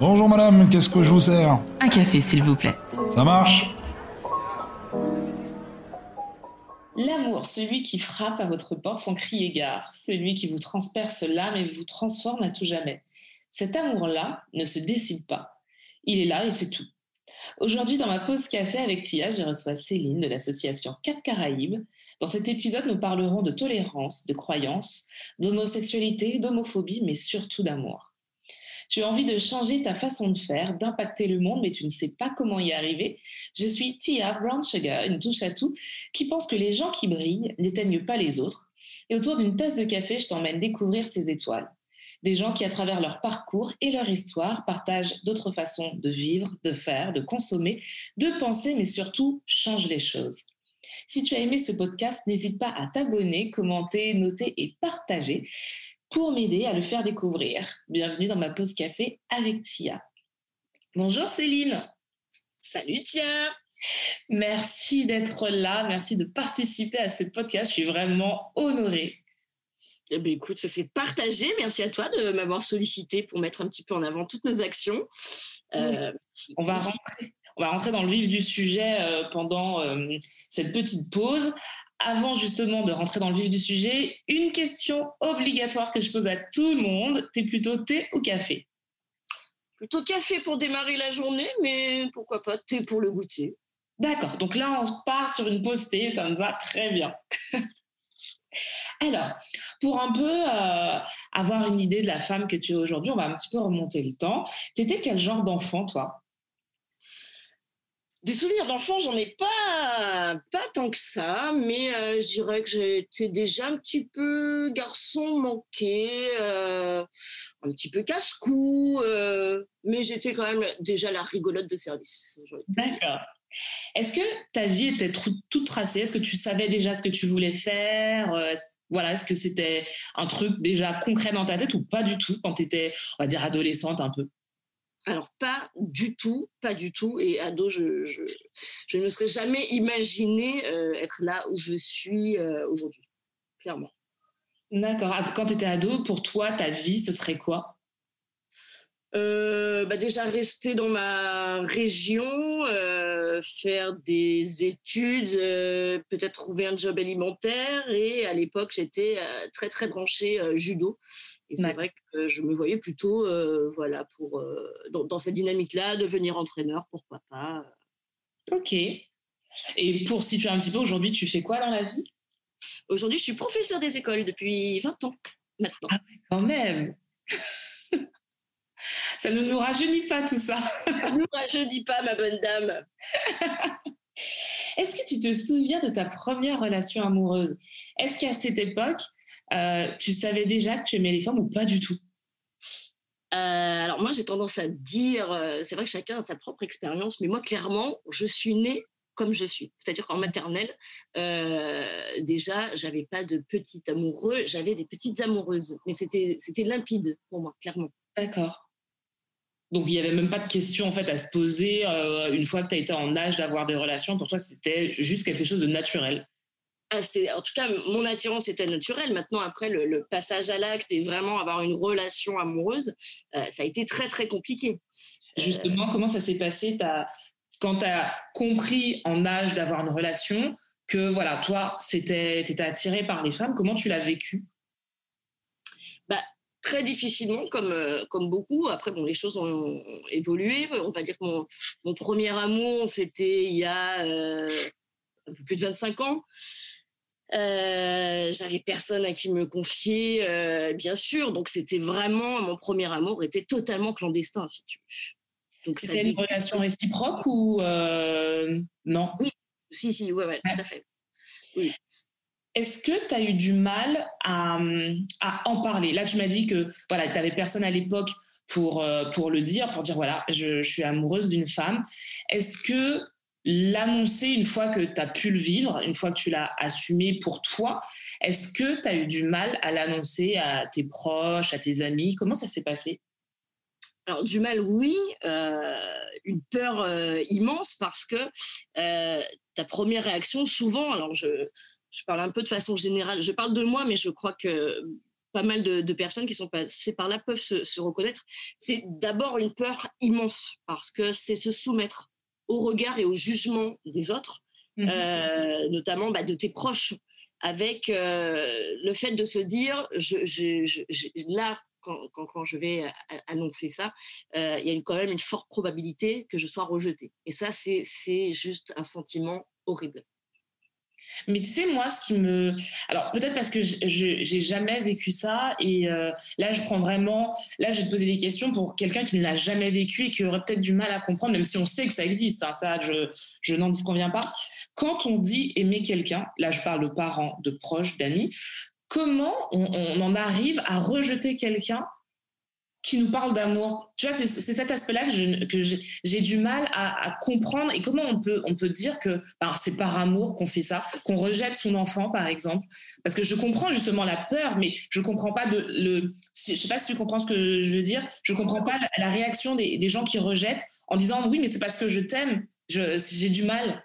Bonjour madame, qu'est-ce que je vous sers? Un café, s'il vous plaît. Ça marche? L'amour, celui qui frappe à votre porte sans crier gare, celui qui vous transperce l'âme et vous transforme à tout jamais. Cet amour-là ne se décide pas. Il est là et c'est tout. Aujourd'hui, dans ma pause café avec Tia, je reçois Céline de l'association Cap Caraïbes. Dans cet épisode, nous parlerons de tolérance, de croyance, d'homosexualité, d'homophobie, mais surtout d'amour. Tu as envie de changer ta façon de faire, d'impacter le monde, mais tu ne sais pas comment y arriver. Je suis Tia Brown Sugar, une touche à tout, qui pense que les gens qui brillent n'éteignent pas les autres. Et autour d'une tasse de café, je t'emmène découvrir ces étoiles. Des gens qui, à travers leur parcours et leur histoire, partagent d'autres façons de vivre, de faire, de consommer, de penser, mais surtout changent les choses. Si tu as aimé ce podcast, n'hésite pas à t'abonner, commenter, noter et partager pour m'aider à le faire découvrir. Bienvenue dans ma pause café avec Tia. Bonjour Céline. Salut Tia. Merci d'être là, merci de participer à ce podcast. Je suis vraiment honorée. Eh bien, écoute, ça s'est partagé. Merci à toi de m'avoir sollicité pour mettre un petit peu en avant toutes nos actions. Euh, on, va rentrer, on va rentrer dans le vif du sujet euh, pendant euh, cette petite pause avant justement de rentrer dans le vif du sujet, une question obligatoire que je pose à tout le monde. T'es plutôt thé ou café? Plutôt café pour démarrer la journée, mais pourquoi pas thé pour le goûter. D'accord, donc là on part sur une pause thé, ça me va très bien. Alors, pour un peu euh, avoir une idée de la femme que tu es aujourd'hui, on va un petit peu remonter le temps. T'étais quel genre d'enfant, toi? Des souvenirs d'enfant, j'en ai pas, pas tant que ça, mais euh, je dirais que j'étais déjà un petit peu garçon manqué, euh, un petit peu casse-cou, euh, mais j'étais quand même déjà la rigolote de service. D'accord. Est-ce que ta vie était toute tracée? Est-ce que tu savais déjà ce que tu voulais faire? Voilà, est-ce que c'était un truc déjà concret dans ta tête ou pas du tout quand tu étais, on va dire, adolescente un peu? Alors, pas du tout, pas du tout. Et ado, je, ne serais jamais imaginé euh, être là où je suis euh, aujourd'hui, clairement. D'accord. Quand tu étais ado, pour toi, ta vie, ce serait quoi? Euh, bah déjà rester dans ma région, euh, faire des études, euh, peut-être trouver un job alimentaire. Et à l'époque, j'étais très très branchée judo. Et c'est vrai que je me voyais plutôt, voilà, pour dans, dans, cette dynamique-là, devenir entraîneur, pourquoi pas. Ok. Et pour situer un petit peu, aujourd'hui, tu fais quoi dans la vie? Aujourd'hui, je suis professeur des écoles depuis 20 ans maintenant. Ah, quand même ça ne nous rajeunit pas tout ça. Ça ne nous rajeunit pas, ma bonne dame. Est-ce que tu te souviens de ta première relation amoureuse? Est-ce qu'à cette époque, euh, tu savais déjà que tu aimais les femmes ou pas du tout? Euh, alors moi j'ai tendance à dire, euh, c'est vrai que chacun a sa propre expérience, mais moi clairement je suis née comme je suis. C'est-à-dire qu'en maternelle, déjà, j'avais pas de petit amoureux, j'avais des petites amoureuses. Mais c'était limpide pour moi, clairement. D'accord. Donc, il n'y avait même pas de question en fait à se poser euh, une fois que tu as été en âge d'avoir des relations. Pour toi, c'était juste quelque chose de naturel. Ah, en tout cas, mon attirance était naturelle. Maintenant, après le, passage à l'acte et vraiment avoir une relation amoureuse, euh, ça a été très, très compliqué. Justement, comment ça s'est passé quand tu as compris en âge d'avoir une relation que voilà, toi, tu étais attiré par les femmes Comment tu l'as vécu? Très difficilement, comme, euh, comme beaucoup. Après, bon, les choses ont, évolué. On va dire que mon, mon premier amour, c'était il y a euh, un peu plus de 25 ans. Euh, j'avais personne à qui me confier, bien sûr. Donc, c'était vraiment mon premier amour était totalement clandestin, si tu veux. C'était une relation réciproque ou non? Oui, si, si, ouais, ouais, tout à fait. Oui. Est-ce que tu as eu du mal à, en parler? Là, tu m'as dit que voilà, tu n'avais personne à l'époque pour, euh, pour le dire, pour dire voilà, je, suis amoureuse d'une femme. Est-ce que l'annoncer une fois que tu as pu le vivre, une fois que tu l'as assumé pour toi, est-ce que tu as eu du mal à l'annoncer à tes proches, à tes amis? Comment ça s'est passé? Alors du mal, oui, euh, une peur euh, immense parce que ta première réaction, souvent, alors je, je parle un peu de façon générale. Je parle de moi, mais je crois que pas mal de, personnes qui sont passées par là peuvent se, reconnaître. C'est d'abord une peur immense parce que c'est se soumettre au regard et au jugement des autres, mmh euh, notamment bah, de tes proches, avec euh, le fait de se dire, je, là, quand, je vais annoncer ça, euh, il y a quand même une forte probabilité que je sois rejetée. Et ça, c'est juste un sentiment horrible. Mais tu sais, moi, ce qui me. Alors, peut-être parce que je n'ai jamais vécu ça. Et euh, là, je prends vraiment. Là, je vais te poser des questions pour quelqu'un qui ne l'a jamais vécu et qui aurait peut-être du mal à comprendre, même si on sait que ça existe. Hein, ça, je, je n'en disconviens pas. Quand on dit aimer quelqu'un, là, je parle de parents, de proches, d'amis, comment on en arrive à rejeter quelqu'un qui nous parle d'amour. Tu vois, c'est cet aspect-là que j'ai du mal à, comprendre. Et comment on peut, on peut dire que ben, c'est par amour qu'on fait ça, qu'on rejette son enfant, par exemple? Parce que je comprends justement la peur, mais je comprends pas de le. Je sais pas si tu comprends ce que je veux dire. Je comprends pas la, réaction des, des, gens qui rejettent en disant oui, mais c'est parce que je t'aime. J'ai du mal.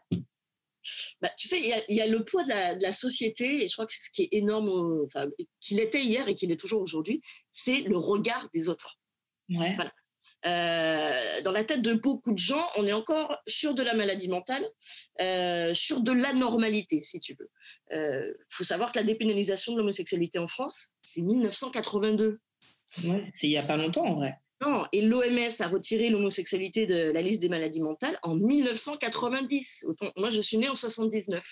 Bah, tu sais, il y, a le poids de la, société, et je crois que ce qui est énorme, enfin, qu'il était hier et qu'il est toujours aujourd'hui, c'est le regard des autres. Ouais. Euh, dans la tête de beaucoup de gens, on est encore sur de la maladie mentale, euh, sur de l'anormalité, si tu veux. Il euh, faut savoir que la dépénalisation de l'homosexualité en France, c'est 1982. Ouais, c'est il n'y a pas longtemps en vrai. Non, et l'OMS a retiré l'homosexualité de la liste des maladies mentales en 1990. Moi, je suis née en 79.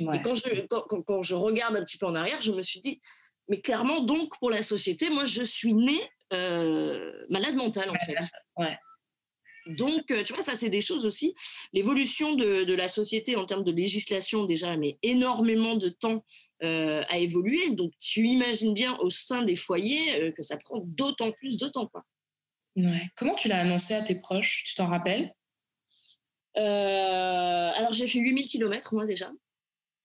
Et quand je, quand, je regarde un petit peu en arrière, je me suis dit, mais clairement, donc, pour la société, moi, je suis née euh, malade mentale, en fait. Ouais. Donc, euh, tu vois, ça, c'est des choses aussi. L'évolution de, la société en termes de législation, déjà, met énormément de temps euh, à évoluer. Donc, tu imagines bien au sein des foyers que ça prend d'autant plus de temps. Quoi. Ouais. Comment tu l'as annoncé à tes proches? Tu t'en rappelles? Alors, j'ai fait 8000 km, moi, déjà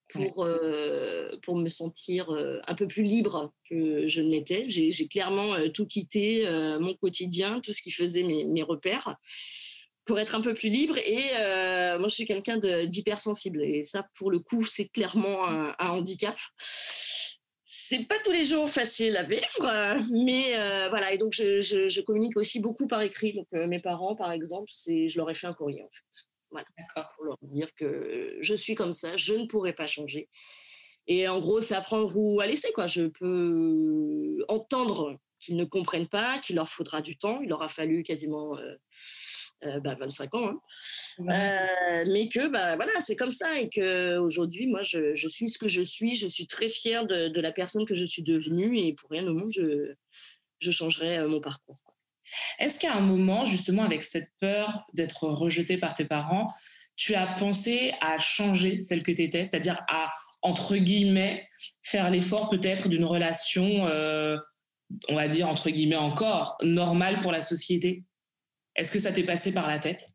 pour, euh, pour me sentir euh, un peu plus libre que je ne l'étais. J'ai clairement euh, tout quitté, mon quotidien, tout ce qui faisait mes, mes, repères, pour être un peu plus libre. Et moi, je suis quelqu'un d'hypersensible. Et ça, pour le coup, c'est clairement un, handicap. C'est pas tous les jours facile à vivre, mais voilà. Et donc, je, je, je, communique aussi beaucoup par écrit. Donc, mes parents, par exemple, je leur ai fait un courrier, en fait. Voilà, pour leur dire que je suis comme ça, je ne pourrai pas changer. Et en gros, c'est à prendre ou à laisser. Quoi. Je peux entendre qu'ils ne comprennent pas, qu'il leur faudra du temps. Il leur a fallu quasiment euh, euh, bah, 25 ans. Hein. Euh, mais que bah, voilà, c'est comme ça. Et qu'aujourd'hui, moi, je, je, suis ce que je suis. Je suis très fière de, de, la personne que je suis devenue. Et pour rien au monde, je, je changerai mon parcours. Est-ce qu'à un moment, justement, avec cette peur d'être rejeté par tes parents, tu as pensé à changer celle que tu étais, c'est-à-dire à, entre guillemets, faire l'effort peut-être d'une relation, euh, on va dire, entre guillemets encore, normale pour la société? Est-ce que ça t'est passé par la tête?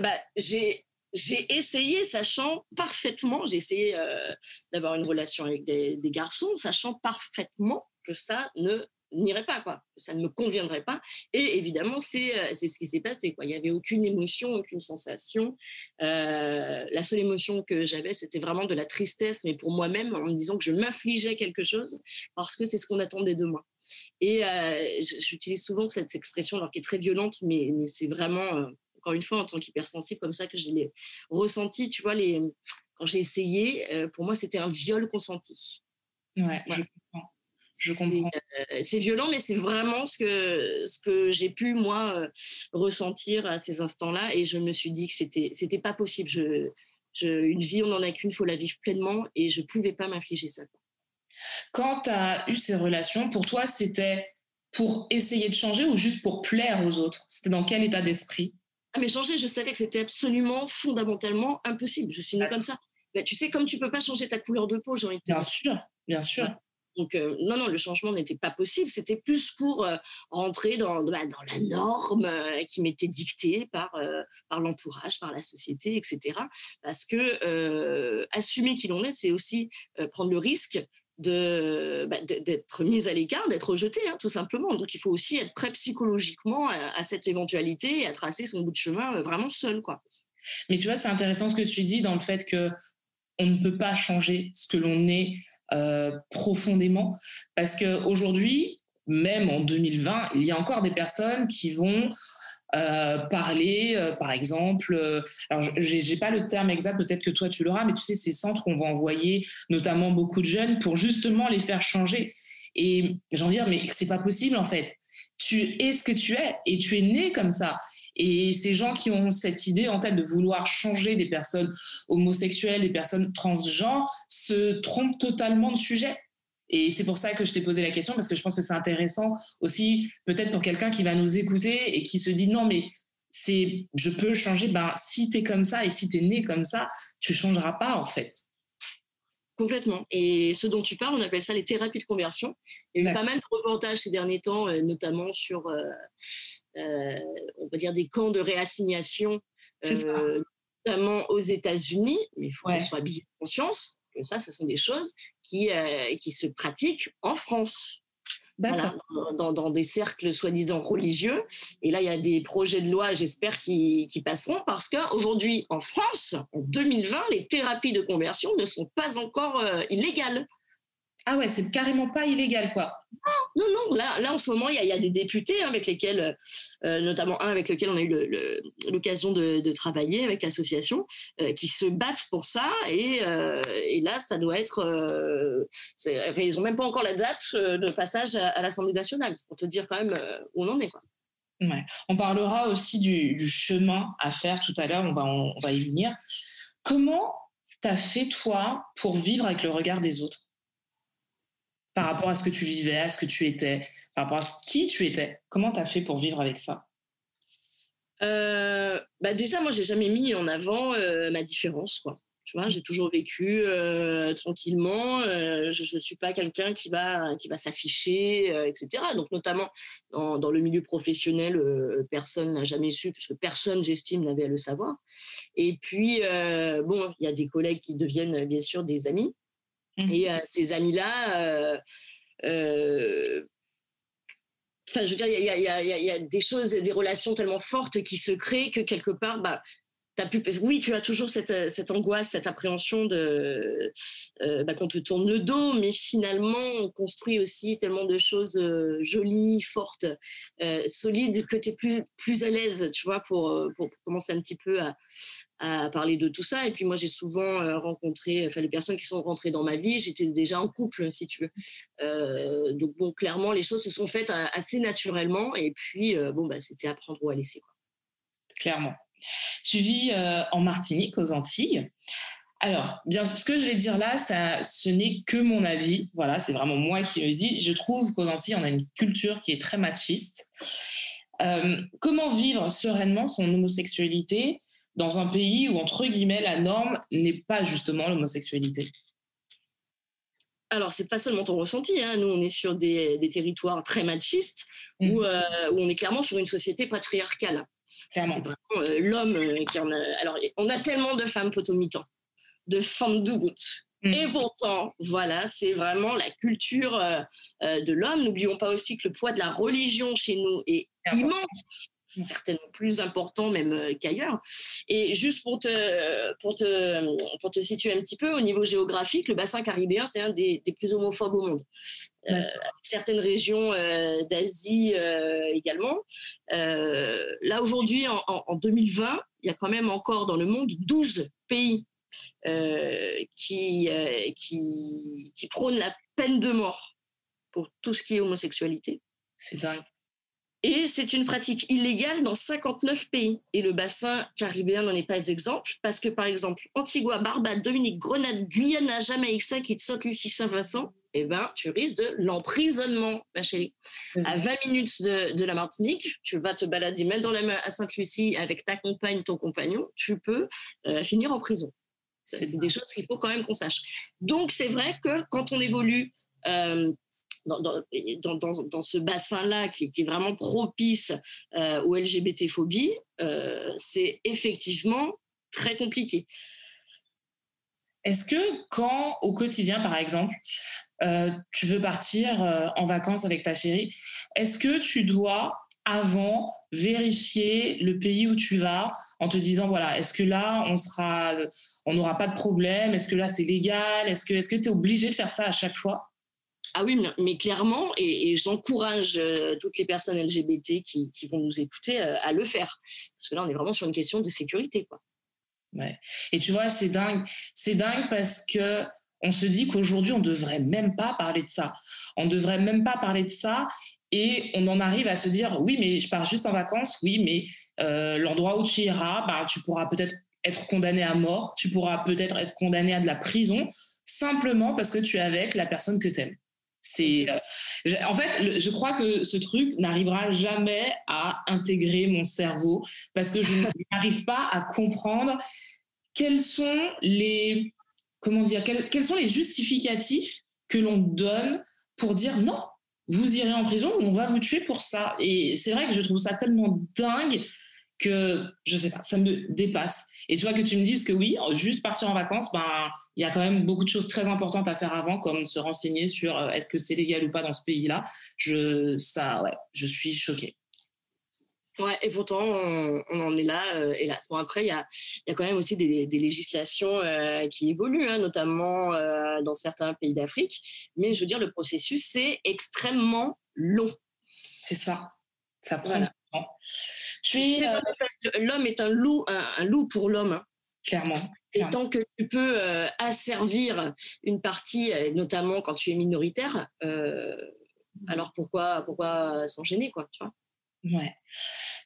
Bah, j'ai essayé, sachant parfaitement, j'ai essayé euh, d'avoir une relation avec des, garçons, sachant parfaitement que ça ne n'irait pas, quoi. Ça ne me conviendrait pas. Et évidemment, c'est euh, c'est ce qui s'est passé, quoi. Il n'y avait aucune émotion, aucune sensation. Euh, la seule émotion que j'avais, c'était vraiment de la tristesse, mais pour moi-même, en me disant que je m'infligeais quelque chose parce que c'est ce qu'on attendait de moi. Et euh, j'utilise souvent cette expression, alors qui est très violente, mais, mais c'est vraiment, encore une fois, en tant qu'hypersensible, comme ça que je l'ai ressenti. Tu vois, les, quand j'ai essayé, pour moi, c'était un viol consenti. Ouais, je comprends. Euh, c'est violent, mais c'est vraiment ce que, ce que j'ai pu, moi, euh, ressentir à ces instants-là. Et je me suis dit que c'était, c'était pas possible. Je, je, une vie, on n'en a qu'une, il faut la vivre pleinement. Et je pouvais pas m'infliger ça. Quand tu as eu ces relations, pour toi, c'était pour essayer de changer ou juste pour plaire aux autres? C'était dans quel état d'esprit? Ah, mais changer, je savais que c'était absolument, fondamentalement impossible. Je suis née comme ça. Mais tu sais, comme tu peux pas changer ta couleur de peau, j'ai envie de Bien sûr, bien sûr. Donc, euh, non, non, le changement n'était pas possible. C'était plus pour euh, rentrer dans, bah, dans la norme euh, qui m'était dictée par, par l'entourage, par la société, etc. Parce que assumer qui l'on est, c'est aussi prendre le risque de, bah, d'être mise à l'écart, d'être rejeté, hein, tout simplement. Donc, il faut aussi être prêt psychologiquement à, cette éventualité et à tracer son bout de chemin vraiment seul, quoi. Mais tu vois, c'est intéressant ce que tu dis dans le fait que on ne peut pas changer ce que l'on est profondément Parce qu'aujourd'hui, même en 2020, il y a encore des personnes qui vont euh, parler, euh, par exemple, euh, alors j'ai pas le terme exact, peut-être que toi tu l'auras, mais tu sais, ces centres qu'on va envoyer, notamment beaucoup de jeunes, pour justement les faire changer. Et j'en dire, mais c'est pas possible en fait. Tu es ce que tu es et tu es né comme ça. Et ces gens qui ont cette idée en tête de vouloir changer des personnes homosexuelles, des personnes transgenres, se trompent totalement de sujet. Et c'est pour ça que je t'ai posé la question, parce que je pense que c'est intéressant aussi, peut-être pour quelqu'un qui va nous écouter et qui se dit non, mais c'est, je peux changer. Ben, si tu es comme ça et si tu es né comme ça, tu changeras pas en fait. Complètement. Et ce dont tu parles, on appelle ça les thérapies de conversion. Il y a eu pas mal de reportages ces derniers temps, euh, notamment sur, euh, euh, on va dire, des camps de réassignation, notamment aux États-Unis. Mais il faut qu'on soit bien conscience que ça, ce sont des choses qui, qui se pratiquent en France. Voilà, dans, dans, des cercles soi-disant religieux. Et là, il y a des projets de loi, j'espère, qui, qui, passeront parce qu'aujourd'hui, en France, en 2020, les thérapies de conversion ne sont pas encore euh, illégales. Ah ouais, c'est carrément pas illégal, quoi. Non, non, Là, là en ce moment, il y, a, des députés hein, avec lesquels, euh, notamment un avec lequel on a eu l'occasion de, travailler avec l'association, euh, qui se battent pour ça. Et, euh, là, ça doit être. ils n'ont même pas encore la date de passage à, l'Assemblée nationale. C'est pour te dire quand même où on en est, quoi. Ouais. On parlera aussi du, chemin à faire tout à l'heure. On va, on, on va y venir. Comment t'as fait toi pour vivre avec le regard des autres? Par rapport à ce que tu vivais, à ce que tu étais, par rapport à qui tu étais. Comment tu as fait pour vivre avec ça? Euh, bah Déjà, moi, j'ai jamais mis en avant euh, ma différence. Quoi. Tu vois, j'ai toujours vécu euh, tranquillement. je ne suis pas quelqu'un qui va, qui va s'afficher, etc. Donc, notamment dans, le milieu professionnel, personne n'a jamais su, puisque personne, j'estime, n'avait à le savoir. Et puis, bon, il y a des collègues qui deviennent bien sûr des amis. Mmh. Et euh, ces amis-là, euh, euh, Enfin, je veux dire, il y, a, des choses, des relations tellement fortes qui se créent que quelque part, bah, as pu, oui, tu as toujours cette, angoisse, cette appréhension de bah, qu'on te tourne le dos, mais finalement, on construit aussi tellement de choses jolies, fortes, solides, que tu es plus, plus à l'aise, tu vois, pour, pour, commencer un petit peu à, à parler de tout ça. Et puis moi, j'ai souvent euh, rencontré, enfin les personnes qui sont rentrées dans ma vie, j'étais déjà en couple, si tu veux. Euh, donc bon, clairement, les choses se sont faites euh, assez naturellement. Et puis bon, bah, c'était à prendre ou à laisser. Clairement. Tu vis en Martinique, aux Antilles. Alors, bien, ce que je vais dire là, ça, ce n'est que mon avis. Voilà, c'est vraiment moi qui le dis. Je trouve qu'aux Antilles, on a une culture qui est très machiste. comment vivre sereinement son homosexualité? Dans un pays où, entre guillemets, la norme n'est pas justement l'homosexualité alors, c'est pas seulement ton ressenti. Hein. Nous, on est sur des, territoires très machistes mmh. euh, où, on est clairement sur une société patriarcale. Clairement. C'est vraiment euh, l'homme euh, qui en a. Alors, on a tellement de femmes potomitans, de femmes dougout. Mmh. Et pourtant, voilà, c'est vraiment la culture de l'homme. N'oublions pas aussi que le poids de la religion chez nous est immense certainement plus important même euh, qu'ailleurs. Et juste pour te, pour, te, pour te situer un petit peu, au niveau géographique, le bassin caribéen, c'est un des, des, plus homophobes au monde. Euh, certaines régions euh, d'Asie également. là, aujourd'hui, en, en, 2020, il y a quand même encore dans le monde 12 pays qui, qui, qui prônent la peine de mort pour tout ce qui est homosexualité. C'est dingue. Et c'est une pratique illégale dans 59 pays. Et le bassin caribéen n'en est pas exemple, parce que par exemple, Antigua, Barbade, Dominique, Grenade, Guyana, Jamaïque, Saint-Kitts, Sainte-Lucie, Saint-Vincent, eh ben, tu risques de l'emprisonnement, ma chérie. À 20 minutes de, la Martinique, tu vas te balader même dans la main à Sainte-Lucie avec ta compagne, ton compagnon, tu peux euh, finir en prison. C'est des choses qu'il faut quand même qu'on sache. Donc, c'est vrai que quand on évolue euh, dans, ce bassin-là qui, est vraiment propice euh, aux LGBT-phobies, euh, c'est effectivement très compliqué. Est-ce que quand au quotidien, par exemple, euh, tu veux partir en vacances avec ta chérie, est-ce que tu dois avant vérifier le pays où tu vas en te disant voilà est-ce que là on n'aura pas de problème est-ce que là c'est légal est-ce que tu es obligé de faire ça à chaque fois? Ah oui, mais clairement, et, j'encourage euh, toutes les personnes LGBT qui, vont nous écouter euh, à le faire. Parce que là, on est vraiment sur une question de sécurité. Quoi. Ouais. Et tu vois, c'est dingue. C'est dingue parce que on se dit qu'aujourd'hui, on ne devrait même pas parler de ça. On ne devrait même pas parler de ça. Et on en arrive à se dire, oui, mais je pars juste en vacances, oui, mais euh, l'endroit où tu iras, bah, tu pourras peut-être être condamné à mort, tu pourras peut-être être condamné à de la prison, simplement parce que tu es avec la personne que tu aimes. C'est, euh, en fait, je crois que ce truc n'arrivera jamais à intégrer mon cerveau parce que je n'arrive pas à comprendre quels sont les, comment dire, quels, sont les justificatifs que l'on donne pour dire non, vous irez en prison ou on va vous tuer pour ça. Et c'est vrai que je trouve ça tellement dingue que je sais pas, ça me dépasse. Et tu vois que tu me dises que oui, juste partir en vacances, ben il y a quand même beaucoup de choses très importantes à faire avant, comme se renseigner sur euh, est-ce que c'est légal ou pas dans ce pays-là. Je ça, ouais, je suis choquée. Ouais, et pourtant, on, en est là, euh, hélas. Bon, après, il y a, y a, quand même aussi des, des législations euh, qui évoluent, hein, notamment dans certains pays d'Afrique. Mais je veux dire, le processus, c'est extrêmement long. C'est ça. Ça prend euh, l'homme est un loup, un, loup pour l'homme. Hein. Clairement, Et tant que tu peux euh, asservir une partie, euh, notamment quand tu es minoritaire, alors pourquoi, pourquoi s'en gêner, quoi, tu vois? Ouais.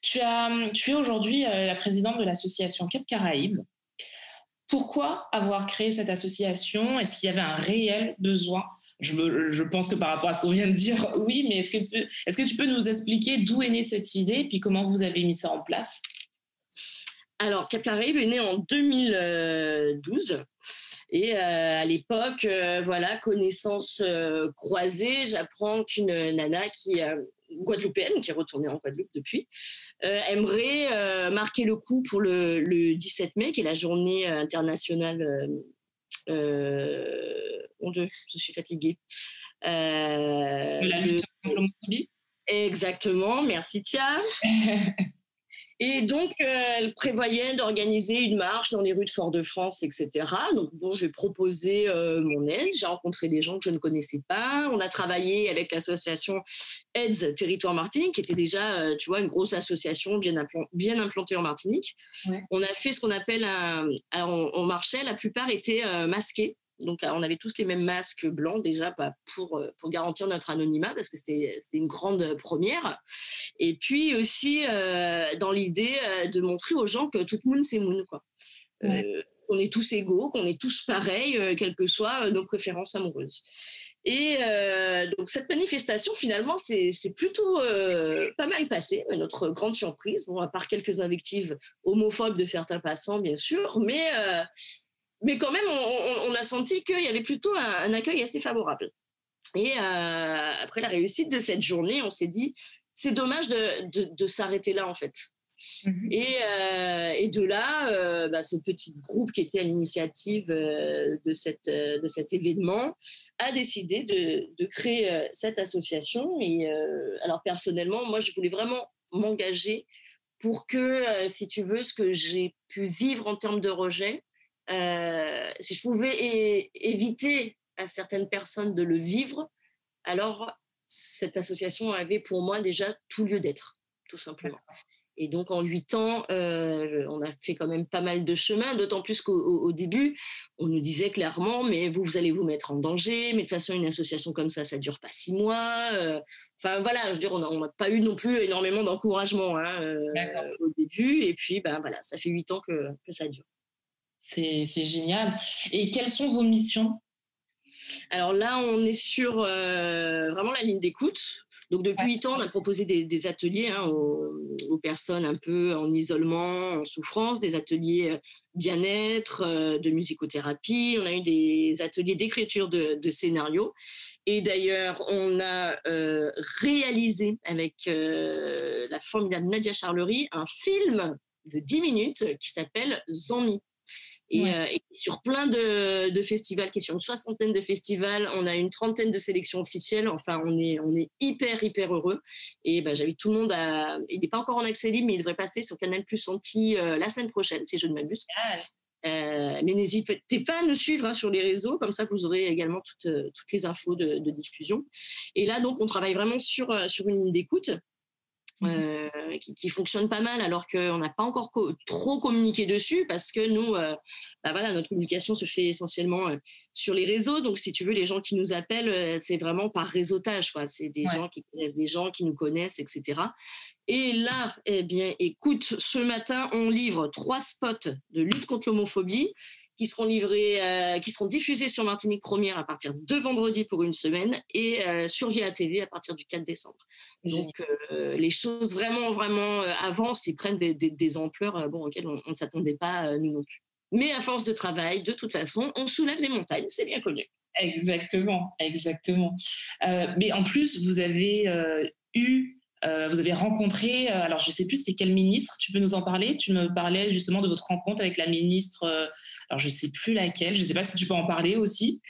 Tu, as, tu es aujourd'hui la présidente de l'association Cap Caraïbes. Pourquoi avoir créé cette association? Est-ce qu'il y avait un réel besoin je, pense que par rapport à ce qu'on vient de dire, oui, mais est-ce que, tu peux nous expliquer d'où est née cette idée et puis comment vous avez mis ça en place? Alors, Cap Caraïbes est né en 2012. Et euh, à l'époque, euh, voilà, connaissance euh, croisée, j'apprends qu'une nana qui guadeloupéenne, qui est retournée en Guadeloupe depuis, aimerait marquer le coup pour le, 17 mai, qui est la journée internationale mon Dieu, je suis fatiguée. Euh, de la lutte contre l'homophobie? Exactement, merci Tia. Et donc, euh, elle prévoyait d'organiser une marche dans les rues de Fort-de-France, etc. Donc, bon, j'ai proposé euh, mon aide. J'ai rencontré des gens que je ne connaissais pas. On a travaillé avec l'association AIDS Territoire Martinique, qui était déjà, tu vois, une grosse association bien, bien implantée en Martinique. On a fait ce qu'on appelle un. Alors, on, marchait, la plupart étaient masqués. Donc, on avait tous les mêmes masques blancs déjà pour, pour garantir notre anonymat parce que c'était une grande première. Et puis aussi euh, dans l'idée de montrer aux gens que tout le monde c'est moon. Quoi. on est tous égaux, qu'on est tous pareils, quelles que soient nos préférences amoureuses. Et donc cette manifestation, finalement, c'est plutôt pas mal passé, notre grande surprise, bon, à part quelques invectives homophobes de certains passants, bien sûr, mais mais quand même, on, a senti qu'il y avait plutôt un, accueil assez favorable. Et euh, après la réussite de cette journée, on s'est dit, c'est dommage de, s'arrêter là, en fait. Mhm. Euh, et, de là, euh, bah, ce petit groupe qui était à l'initiative de, cette, de cet événement a décidé de, de créer cette association. Et alors personnellement, moi, je voulais vraiment m'engager pour que, si tu veux, ce que j'ai pu vivre en termes de rejet, euh, si je pouvais éviter à certaines personnes de le vivre, alors cette association avait pour moi déjà tout lieu d'être, tout simplement. Et donc en huit ans, euh, on a fait quand même pas mal de chemin, d'autant plus qu'au début, on nous disait clairement, mais vous, vous allez vous mettre en danger, mais de toute façon, une association comme ça, ça dure pas six mois. Euh. enfin voilà, je veux dire, on n'a pas eu non plus énormément d'encouragement hein, au début, et puis ben voilà, ça fait huit ans que, que ça dure. C'est génial. Et quelles sont vos missions? Alors là, on est sur euh, vraiment la ligne d'écoute. Donc depuis huit ans, on a proposé des, ateliers hein, aux, personnes un peu en isolement, en souffrance, des ateliers euh, bien-être, euh, de musicothérapie. On a eu des ateliers d'écriture de, scénarios. Et d'ailleurs, on a réalisé avec la formidable Nadia Charlery un film de 10 minutes qui s'appelle Euh, et, sur plein de, de, festivals, qui sur une soixantaine de festivals, on a une trentaine de sélections officielles. Enfin, on est, on est hyper, hyper heureux. Et bah, j'invite tout le monde à. Il n'est pas encore en accès libre, mais il devrait passer sur Canal Plus Anti euh, la semaine prochaine, si je ne m'abuse. Euh, mais n'hésitez pas à nous suivre hein, sur les réseaux, comme ça vous aurez également toutes, toutes les infos de, de, diffusion. Et là, donc, on travaille vraiment sur, sur une ligne d'écoute. Euh, qui, qui, fonctionne pas mal alors qu'on n'a pas encore trop communiqué dessus parce que nous, euh, bah voilà, notre communication se fait essentiellement euh, sur les réseaux. Donc, si tu veux, les gens qui nous appellent, c'est vraiment par réseautage. C'est des gens qui connaissent des gens, qui nous connaissent, etc. Et là, eh bien, écoute, ce matin, on livre trois spots de lutte contre l'homophobie qui seront livrés, euh, qui seront diffusés sur Martinique Première à partir de vendredi pour une semaine et euh, sur Via TV à partir du 4 décembre. Donc euh, les choses vraiment vraiment avancent et prennent des, des, ampleurs bon, auxquelles on, ne s'attendait pas nous non plus. Mais à force de travail, de toute façon, on soulève les montagnes, c'est bien connu. Exactement, exactement. mais en plus, vous avez eu vous avez rencontré, alors je ne sais plus c'était quel ministre, tu peux nous en parler? Tu me parlais justement de votre rencontre avec la ministre alors, je ne sais plus laquelle. Je ne sais pas si tu peux en parler aussi.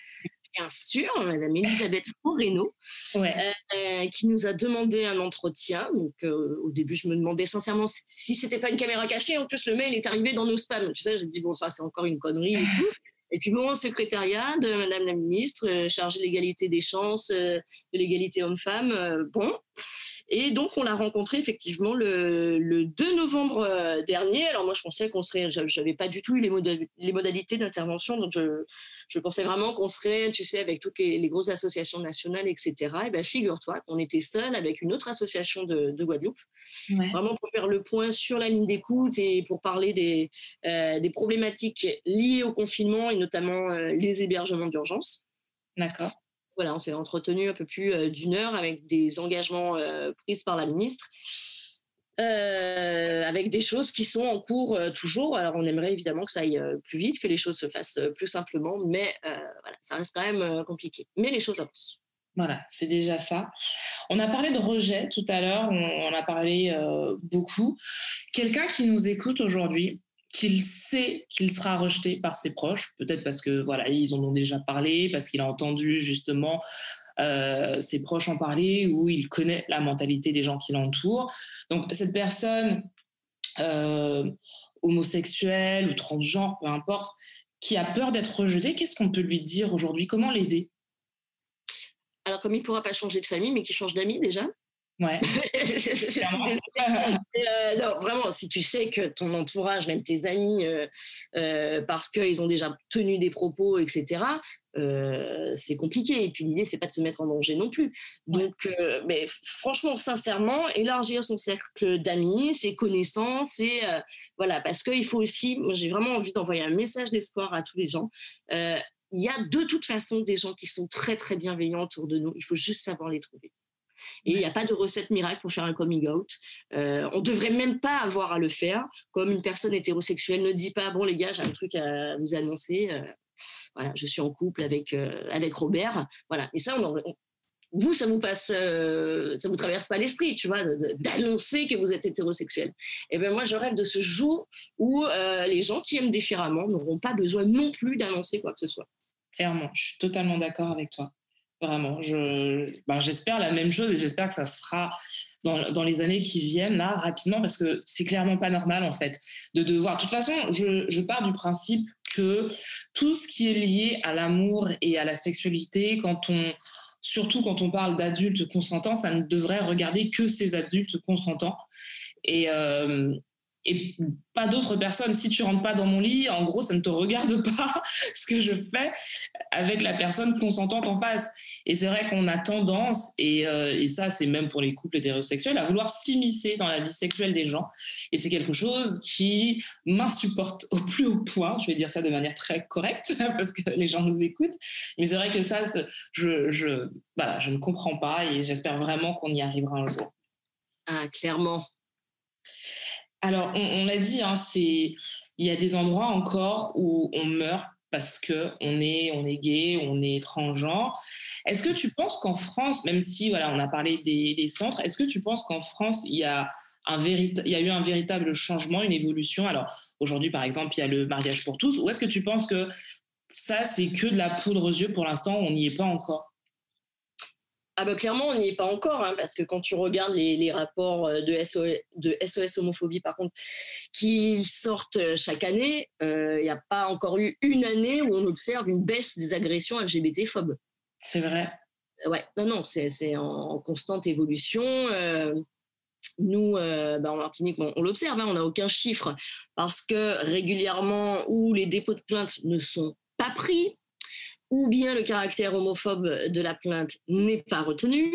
Bien sûr, Madame Elisabeth Moreno, euh, qui nous a demandé un entretien. Donc, euh, au début, je me demandais sincèrement si c'était pas une caméra cachée. En plus, le mail est arrivé dans nos spams. Tu sais, j'ai dit bon, ça, c'est encore une connerie et tout. Et puis bon, secrétariat de Madame la ministre, euh, chargée de l'égalité des chances, de l'égalité homme-femme. bon, et donc, on l'a rencontré effectivement le, 2 novembre euh, dernier. Alors, moi, je pensais qu'on serait, j'avais pas du tout eu les, les modalités d'intervention, donc je, je, pensais vraiment qu'on serait, tu sais, avec toutes les, grosses associations nationales, etc. Et bien, figure-toi qu'on était seul avec une autre association de, Guadeloupe, vraiment pour faire le point sur la ligne d'écoute et pour parler des, euh, des problématiques liées au confinement et notamment euh, les hébergements d'urgence. D'accord. Voilà, on s'est entretenu un peu plus euh, d'une heure avec des engagements euh, pris par la ministre. Euh, avec des choses qui sont en cours toujours. Alors, on aimerait évidemment que ça aille plus vite, que les choses se fassent plus simplement, mais voilà, ça reste quand même compliqué. Mais les choses avancent. Voilà, c'est déjà ça. On a parlé de rejet tout à l'heure, on, on, a parlé beaucoup. Quelqu'un qui nous écoute aujourd'hui, qu'il sait qu'il sera rejeté par ses proches, peut-être parce que voilà, ils en ont déjà parlé, parce qu'il a entendu justement euh, ses proches en parler, ou il connaît la mentalité des gens qui l'entourent. Donc cette personne euh, homosexuelle ou transgenre, peu importe, qui a peur d'être rejetée, qu'est-ce qu'on peut lui dire aujourd'hui? Comment l'aider? Alors comme il ne pourra pas changer de famille, mais qu'il change d'amis déjà Ouais. Euh, non, vraiment, si tu sais que ton entourage, même tes amis, euh, euh, parce qu'ils ont déjà tenu des propos, etc., c'est compliqué. Et puis l'idée, c'est pas de se mettre en danger non plus. Donc, mais franchement, sincèrement, élargir son cercle d'amis, ses connaissances, et voilà, parce qu'il faut aussi, moi, j'ai vraiment envie d'envoyer un message d'espoir à tous les gens. il y a de toute façon des gens qui sont très très bienveillants autour de nous. Il faut juste savoir les trouver. Et il n'y a pas de recette miracle pour faire un coming out. Euh, on ne devrait même pas avoir à le faire. Comme une personne hétérosexuelle ne dit pas, bon les gars, j'ai un truc à vous annoncer. Euh, voilà, je suis en couple avec, euh, avec Robert. Voilà. Et ça, vous, ça vous passe, ça vous traverse pas l'esprit, tu vois, d'annoncer que vous êtes hétérosexuel. Et eh ben moi, je rêve de ce jour où les gens qui aiment différemment n'auront pas besoin non plus d'annoncer quoi que ce soit. Clairement, je suis totalement d'accord avec toi. Vraiment, je, ben, j'espère la même chose et j'espère que ça se fera dans, dans, les années qui viennent, là, rapidement, parce que c'est clairement pas normal, en fait, de devoir. De toute façon, je, je pars du principe que tout ce qui est lié à l'amour et à la sexualité, quand on, surtout quand on parle d'adultes consentants, ça ne devrait regarder que ces adultes consentants. Et, euh, et pas d'autres personnes. Si tu rentres pas dans mon lit, en gros, ça ne te regarde pas ce que je fais avec la personne consentante en face. Et c'est vrai qu'on a tendance, et, euh, et ça, c'est même pour les couples hétérosexuels, à vouloir s'immiscer dans la vie sexuelle des gens. Et c'est quelque chose qui m'insupporte au plus haut point. Je vais dire ça de manière très correcte parce que les gens nous écoutent. Mais c'est vrai que ça, je, je, voilà, je ne comprends pas et j'espère vraiment qu'on y arrivera un jour. Ah, clairement. Alors, on, l'a dit, hein, il y a des endroits encore où on meurt parce que on est, on est gay, on est transgenre. Est-ce que tu penses qu'en France, même si voilà, on a parlé des, centres, est-ce que tu penses qu'en France, il y a un il y a eu un véritable changement, une évolution? Alors aujourd'hui, par exemple, il y a le mariage pour tous. Ou est-ce que tu penses que ça, c'est que de la poudre aux yeux pour l'instant On n'y est pas encore? Ah bah clairement, on n'y est pas encore, hein, parce que quand tu regardes les, rapports euh, de SOS, de SOS homophobie, par contre, qui sortent euh, chaque année, euh, il n'y a pas encore eu une année où on observe une baisse des agressions LGBT-phobes. C'est vrai. Ouais, non, non, c'est en, constante évolution. nous, bah, en Martinique, on, l'observe, hein, on n'a aucun chiffre, parce que régulièrement, où les dépôts de plainte ne sont pas pris, ou bien le caractère homophobe de la plainte n'est pas retenu.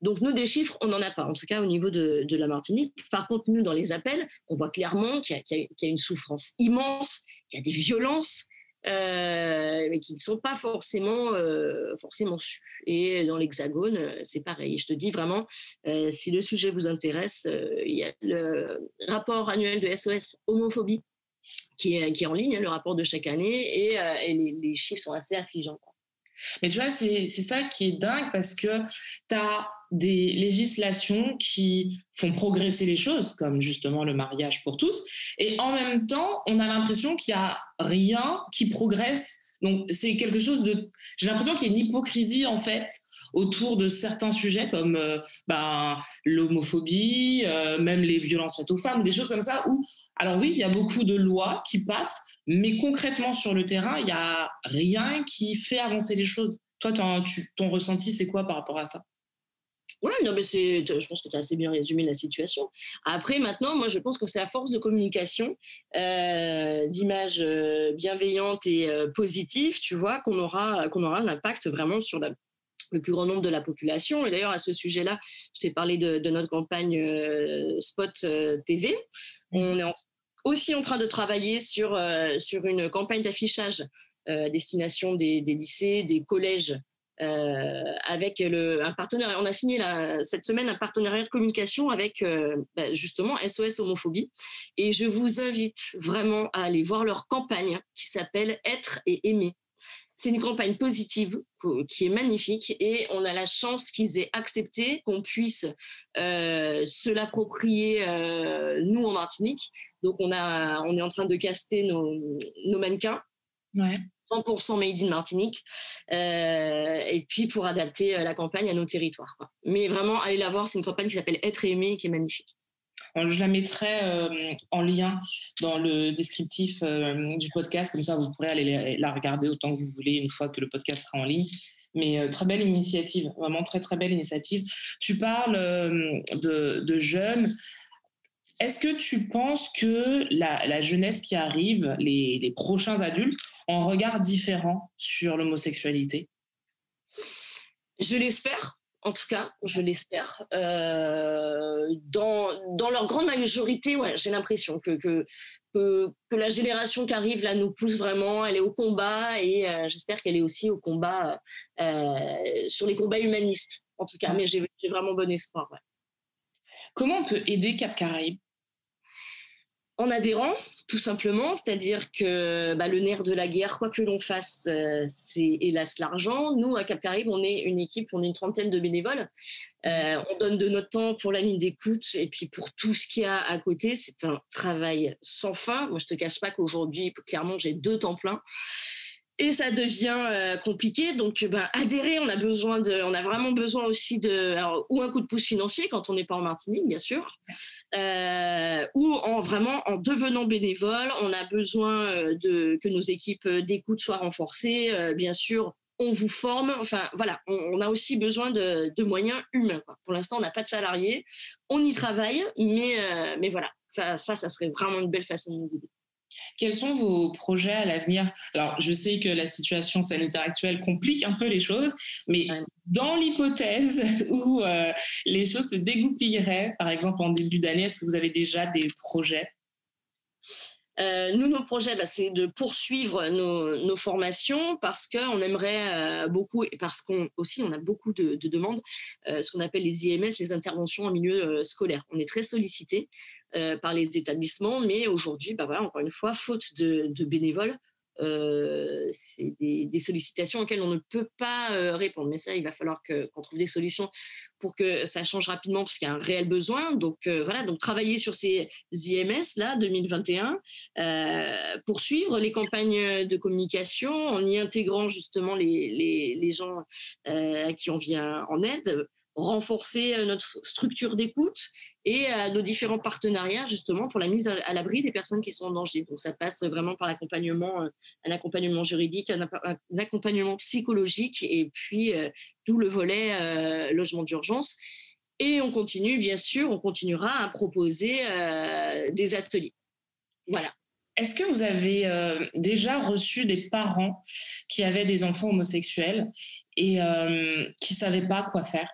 Donc nous, des chiffres, on n'en a pas, en tout cas au niveau de, la Martinique. Par contre, nous, dans les appels, on voit clairement qu'il y, a une souffrance immense, qu'il y a des violences, euh, mais qui ne sont pas forcément, euh, forcément sues. Et dans l'Hexagone, c'est pareil. Je te dis vraiment, euh, si le sujet vous intéresse, il y a le rapport annuel de SOS homophobie qui est, qui est en ligne, hein, le rapport de chaque année, et, euh, les, chiffres sont assez affligeants. Mais tu vois, c'est ça qui est dingue parce que tu as des législations qui font progresser les choses, comme justement le mariage pour tous, et en même temps, on a l'impression qu'il n'y a rien qui progresse. Donc, c'est quelque chose de. J'ai l'impression qu'il y a une hypocrisie, en fait, autour de certains sujets comme euh, ben, l'homophobie, euh, même les violences faites aux femmes, des choses comme ça, où alors oui, il y a beaucoup de lois qui passent, mais concrètement sur le terrain, il n'y a rien qui fait avancer les choses. Toi, ton ressenti, c'est quoi par rapport à ça? Oui, non, mais c'est, je pense que tu as assez bien résumé la situation. Après, maintenant, moi, je pense que c'est à force de communication, euh, d'images euh, bienveillantes et euh, positives, tu vois, qu'on aura, qu'on aura un impact vraiment sur le plus grand nombre de la population. Et d'ailleurs, à ce sujet-là, je t'ai parlé de, notre campagne Spot TV. On est aussi en train de travailler sur, euh, sur une campagne d'affichage euh, à destination des, lycées, des collèges, euh, avec le, un partenariat. On a signé cette semaine un partenariat de communication avec bah, justement SOS Homophobie. Et je vous invite vraiment à aller voir leur campagne qui s'appelle Être et aimer. C'est une campagne positive qui est magnifique et on a la chance qu'ils aient accepté qu'on puisse euh, se l'approprier euh, nous en Martinique. Donc on, a, on est en train de caster nos, nos mannequins. 100% made in Martinique, euh, et puis pour adapter la campagne à nos territoires. Mais vraiment, allez la voir, c'est une campagne qui s'appelle Être aimé, qui est magnifique. Je la mettrai euh, en lien dans le descriptif euh, du podcast, comme ça vous pourrez aller la regarder autant que vous voulez une fois que le podcast sera en ligne. Mais euh, très belle initiative, vraiment très très belle initiative. Tu parles de, jeunes. Est-ce que tu penses que la, jeunesse qui arrive, les, les prochains adultes, ont un regard différent sur l'homosexualité? Je l'espère en tout cas, je l'espère. Euh, dans, dans, leur grande majorité, ouais, j'ai l'impression que, que, que, la génération qui arrive là nous pousse vraiment, elle est au combat et euh, j'espère qu'elle est aussi au combat euh, sur les combats humanistes, en tout cas, mais j'ai vraiment bon espoir. Comment on peut aider Cap Caraïbes en adhérant, tout simplement, c'est-à-dire que bah, le nerf de la guerre, quoi que l'on fasse, euh, c'est hélas l'argent. Nous, à Cap Caraïbes, on est une équipe, on est une trentaine de bénévoles. Euh, on donne de notre temps pour la ligne d'écoute et puis pour tout ce qu'il y a à côté. C'est un travail sans fin. Moi, je te cache pas qu'aujourd'hui, clairement, j'ai deux temps pleins et ça devient euh, compliqué. Donc, ben, adhérer, on a besoin de, on a vraiment besoin aussi de, ou un coup de pouce financier quand on n'est pas en Martinique, bien sûr, ou en vraiment en devenant bénévole, on a besoin euh, de que nos équipes d'écoute soient renforcées, bien sûr. On vous forme, enfin voilà, on, a aussi besoin de, moyens humains. Pour l'instant, on n'a pas de salariés, on y travaille, mais, mais voilà, ça, ça serait vraiment une belle façon de nous aider. Quels sont vos projets à l'avenir? Alors, je sais que la situation sanitaire actuelle complique un peu les choses, mais dans l'hypothèse où euh, les choses se dégoupilleraient, par exemple en début d'année, est-ce que vous avez déjà des projets? Euh, nous, nos projets, bah, c'est de poursuivre nos, formations parce qu'on aimerait euh, beaucoup, et parce qu'on aussi on a beaucoup de, demandes, ce qu'on appelle les IMS, les interventions en milieu scolaire. On est très sollicité. Euh, par les établissements. Mais aujourd'hui, bah voilà, encore une fois, faute de, bénévoles, euh, c'est des, sollicitations auxquelles on ne peut pas euh, répondre. Mais ça, il va falloir qu'on trouve des solutions pour que ça change rapidement, parce qu'il y a un réel besoin. Donc voilà, donc travailler sur ces IMS là 2021, poursuivre les campagnes de communication en y intégrant justement les, les, les gens à qui on vient en aide renforcer notre structure d'écoute et à nos différents partenariats justement pour la mise à l'abri des personnes qui sont en danger. Donc ça passe vraiment par l'accompagnement, euh, un accompagnement juridique, un, accompagnement psychologique et puis euh, tout le volet euh, logement d'urgence. Et on continue, bien sûr, on continuera à proposer des ateliers. Voilà. Est-ce que vous avez déjà reçu des parents qui avaient des enfants homosexuels et qui ne savaient pas quoi faire?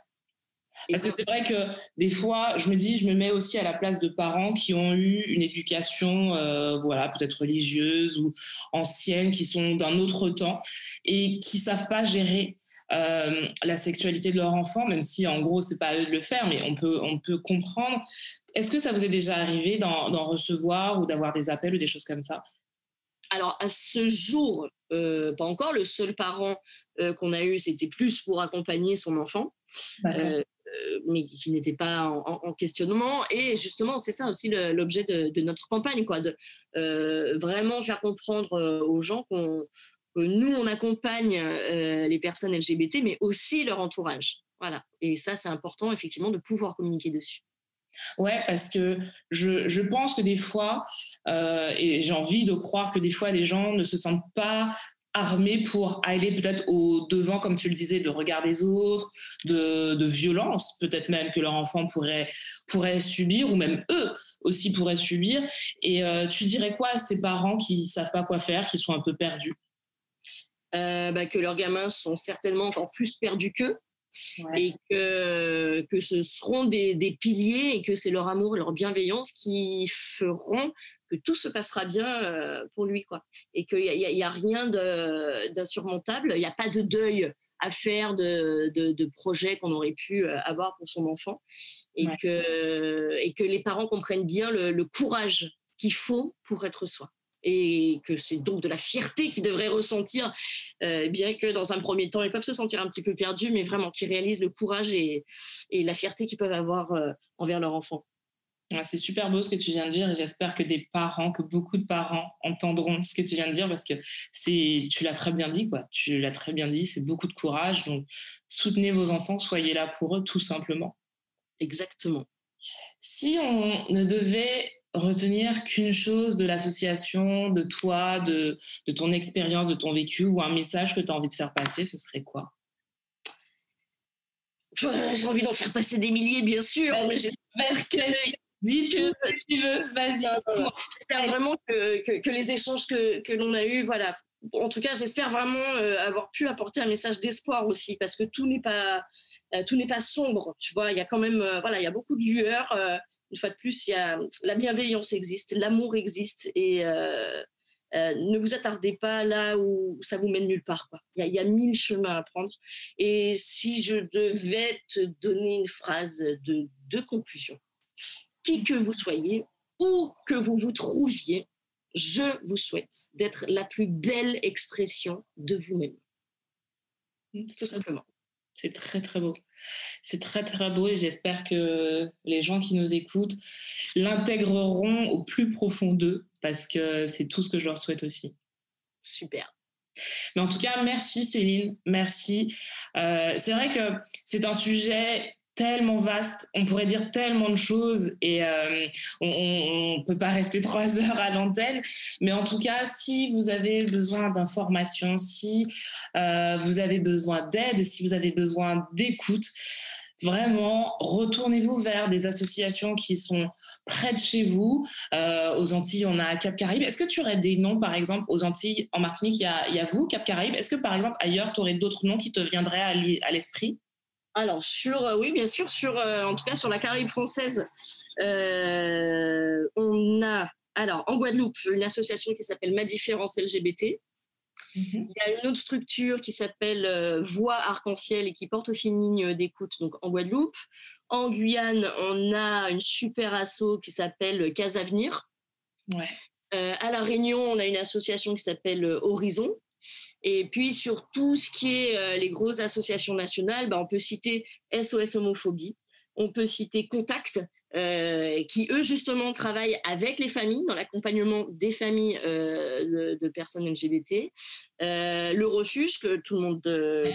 Parce que c'est vrai que des fois, je me dis, je me mets aussi à la place de parents qui ont eu une éducation, euh, voilà, peut-être religieuse ou ancienne, qui sont d'un autre temps et qui savent pas gérer euh, la sexualité de leur enfant, même si en gros c'est pas à eux de le faire, mais on peut on peut comprendre. Est-ce que ça vous est déjà arrivé d'en recevoir ou d'avoir des appels ou des choses comme ça? Alors à ce jour, euh, pas encore. Le seul parent qu'on a eu, c'était plus pour accompagner son enfant. Euh, mais qui n'était pas en, questionnement. Et justement, c'est ça aussi l'objet de, notre campagne, quoi, de euh, vraiment faire comprendre euh, aux gens qu'on que nous, on accompagne les personnes LGBT, mais aussi leur entourage. Voilà. Et ça, c'est important, effectivement, de pouvoir communiquer dessus. Ouais, parce que je, je, pense que des fois, et j'ai envie de croire que des fois les gens ne se sentent pas armés pour aller peut-être au devant, comme tu le disais, de regard des autres, de, de violence, peut-être même que leur enfant pourrait, pourrait subir, ou même eux aussi pourraient subir. Et euh, tu dirais quoi à ces parents qui savent pas quoi faire, qui sont un peu perdus? Euh, bah, Que leurs gamins sont certainement encore plus perdus qu'eux. Et que, que ce seront des, des piliers et que c'est leur amour et leur bienveillance qui feront que tout se passera bien euh, pour lui, quoi. Et qu'il n'y a, a, rien d'insurmontable, il n'y a pas de deuil à faire de, de, projets qu'on aurait pu euh, avoir pour son enfant. Et, que, et que les parents comprennent bien le, courage qu'il faut pour être soi et que c'est donc de la fierté qu'ils devraient ressentir, euh, bien que dans un premier temps, ils peuvent se sentir un petit peu perdus, mais vraiment qu'ils réalisent le courage et, et la fierté qu'ils peuvent avoir envers leur enfant. Ah, c'est super beau ce que tu viens de dire et j'espère que des parents, que beaucoup de parents entendront ce que tu viens de dire parce que c'est, tu l'as très bien dit, quoi. Tu l'as très bien dit, c'est beaucoup de courage. Donc, soutenez vos enfants, soyez là pour eux, tout simplement. Exactement. Si on ne devait retenir qu'une chose de l'association, de toi, de, de ton expérience, de ton vécu ou un message que tu as envie de faire passer, ce serait quoi? J'ai envie d'en faire passer des milliers, bien sûr, mais j'espère que Dis tout ce que tu veux, vas-y. J'espère vraiment que, que, les échanges que, que l'on a eus, voilà. En tout cas, j'espère vraiment euh, avoir pu apporter un message d'espoir aussi, parce que tout n'est pas, euh, tout n'est pas sombre. Tu vois, il y a quand même, euh, voilà, il y a beaucoup de lueurs. une fois de plus, il y a, la bienveillance existe, l'amour existe, et ne vous attardez pas là où ça vous mène nulle part. Il, y a, il y a mille chemins à prendre. Et si je devais te donner une phrase de, de conclusion, qui que vous soyez, où que vous vous trouviez, je vous souhaite d'être la plus belle expression de vous-même. Tout simplement. C'est très très beau. C'est très très beau et j'espère que les gens qui nous écoutent l'intégreront au plus profond d'eux parce que c'est tout ce que je leur souhaite aussi. Super. Mais en tout cas, merci Céline, merci. Euh, c'est vrai que c'est un sujet tellement vaste, on pourrait dire tellement de choses et euh, on ne peut pas rester trois heures à l'antenne. Mais en tout cas, si vous avez besoin d'informations, si euh, vous avez besoin d'aide, si vous avez besoin d'écoute, vraiment, retournez-vous vers des associations qui sont près de chez vous. Euh, aux Antilles, on a Cap Caraïbes. Est-ce que tu aurais des noms, par exemple, aux Antilles, en Martinique, il y a, vous, Cap Caraïbes? Est-ce que, par exemple, ailleurs, tu aurais d'autres noms qui te viendraient à l'esprit? Alors, sur, euh, oui, bien sûr, sur, euh, en tout cas sur la Caraïbe française, euh, on a, alors, en Guadeloupe, une association qui s'appelle Ma Différence LGBT. Mhm. Il y a une autre structure qui s'appelle Voix Arc-en-Ciel et qui porte aussi une ligne d'écoute donc en Guadeloupe. En Guyane, on a une super asso qui s'appelle Casavenir. Ouais. à La Réunion, on a une association qui s'appelle Horizon. Et puis sur tout ce qui est les grosses associations nationales, bah, on peut citer SOS Homophobie, on peut citer Contact, euh, qui eux justement travaillent avec les familles dans l'accompagnement des familles euh, de, personnes LGBT. Euh, le refuge que tout le monde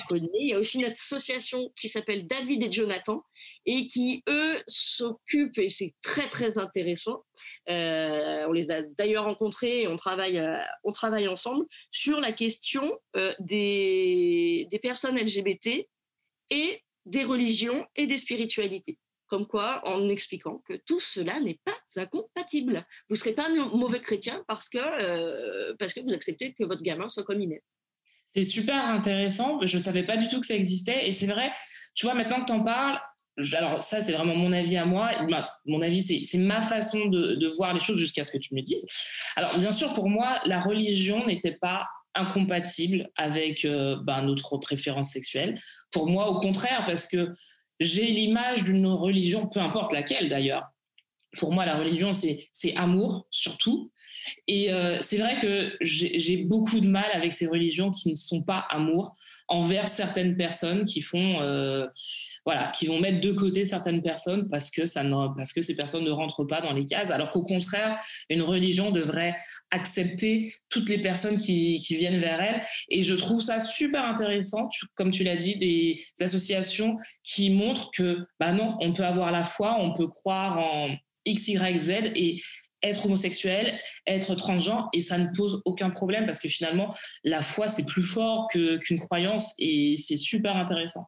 connaît. Il y a aussi une association qui s'appelle David et Jonathan et qui eux s'occupent et c'est très très intéressant. on les a d'ailleurs rencontrés et on travaille on travaille ensemble sur la question des, des personnes LGBT et des religions et des spiritualités comme quoi en expliquant que tout cela n'est pas incompatible. Vous ne serez pas mauvais chrétien parce que, euh, parce que vous acceptez que votre gamin soit comme il est. C'est super intéressant. Je ne savais pas du tout que ça existait. Et c'est vrai, tu vois, maintenant que tu en parles, alors ça, c'est vraiment mon avis à moi. Mon avis, c'est ma façon de, voir les choses jusqu'à ce que tu me dises. Alors, bien sûr, pour moi, la religion n'était pas incompatible avec euh, ben, notre préférence sexuelle. Pour moi, au contraire, parce que j'ai l'image d'une religion, peu importe laquelle d'ailleurs. Pour moi, la religion, c'est amour surtout. Et euh, c'est vrai que j'ai beaucoup de mal avec ces religions qui ne sont pas amour envers certaines personnes qui font, euh, voilà, qui vont mettre de côté certaines personnes parce que ça ne, parce que ces personnes ne rentrent pas dans les cases, alors qu'au contraire, une religion devrait accepter toutes les personnes qui, qui viennent vers elle. Et je trouve ça super intéressant, comme tu l'as dit, des associations qui montrent que, bah non, on peut avoir la foi, on peut croire en X, Y, Z et être homosexuel, être transgenre, et ça ne pose aucun problème parce que finalement, la foi, c'est plus fort qu'une croyance et c'est super intéressant.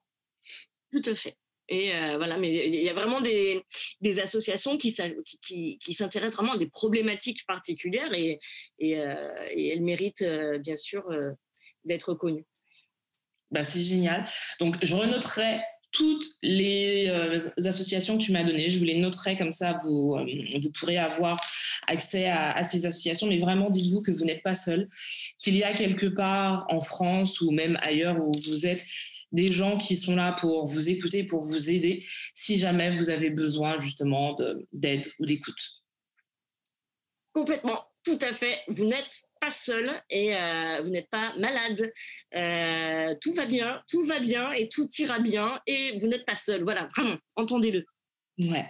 Tout à fait. Et euh, voilà, mais il y a vraiment des, des associations qui, qui, qui, s'intéressent vraiment à des problématiques particulières et, et, euh, elles méritent euh, bien sûr d'être connues. Bah, c'est génial. Donc, je renoterai toutes les euh, associations que tu m'as données. Je vous les noterai comme ça, vous, euh, vous pourrez avoir accès à, ces associations. Mais vraiment, dites-vous que vous n'êtes pas seul, qu'il y a quelque part en France ou même ailleurs où vous êtes des gens qui sont là pour vous écouter, pour vous aider, si jamais vous avez besoin justement d'aide ou d'écoute. Complètement. Tout à fait. Vous n'êtes pas seul et euh, vous n'êtes pas malade. Euh, tout va bien, tout va bien et tout ira bien et vous n'êtes pas seul. Voilà, vraiment, entendez-le. Ouais.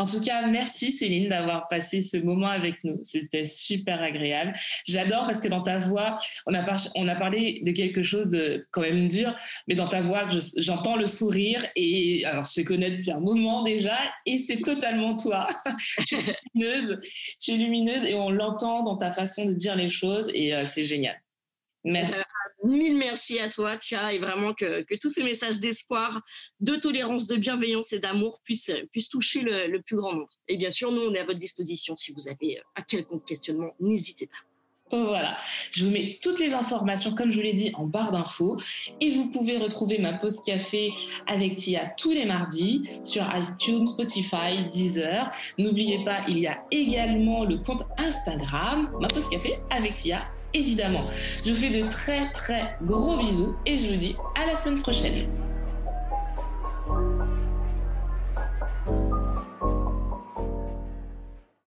En tout cas, merci Céline d'avoir passé ce moment avec nous. C'était super agréable. J'adore parce que dans ta voix, on a, parlé de quelque chose de quand même dur, mais dans ta voix, j'entends le sourire et alors je te connais depuis un moment déjà et c'est totalement toi. tu es lumineuse, tu es lumineuse et on l'entend dans ta façon de dire les choses et euh, c'est génial. Merci. Euh, mille merci à toi, Tia, et vraiment que, tous ces messages d'espoir, de tolérance, de bienveillance et d'amour puissent, puissent toucher le, plus grand nombre. Et bien sûr, nous, on est à votre disposition. Si vous avez un quelconque questionnement, n'hésitez pas. Voilà, je vous mets toutes les informations, comme je vous l'ai dit, en barre d'infos. Et vous pouvez retrouver ma pause café avec Tia tous les mardis sur iTunes, Spotify, Deezer. N'oubliez pas, il y a également le compte Instagram, ma pause café avec Tia évidemment. Je vous fais de très très gros bisous et je vous dis à la semaine prochaine.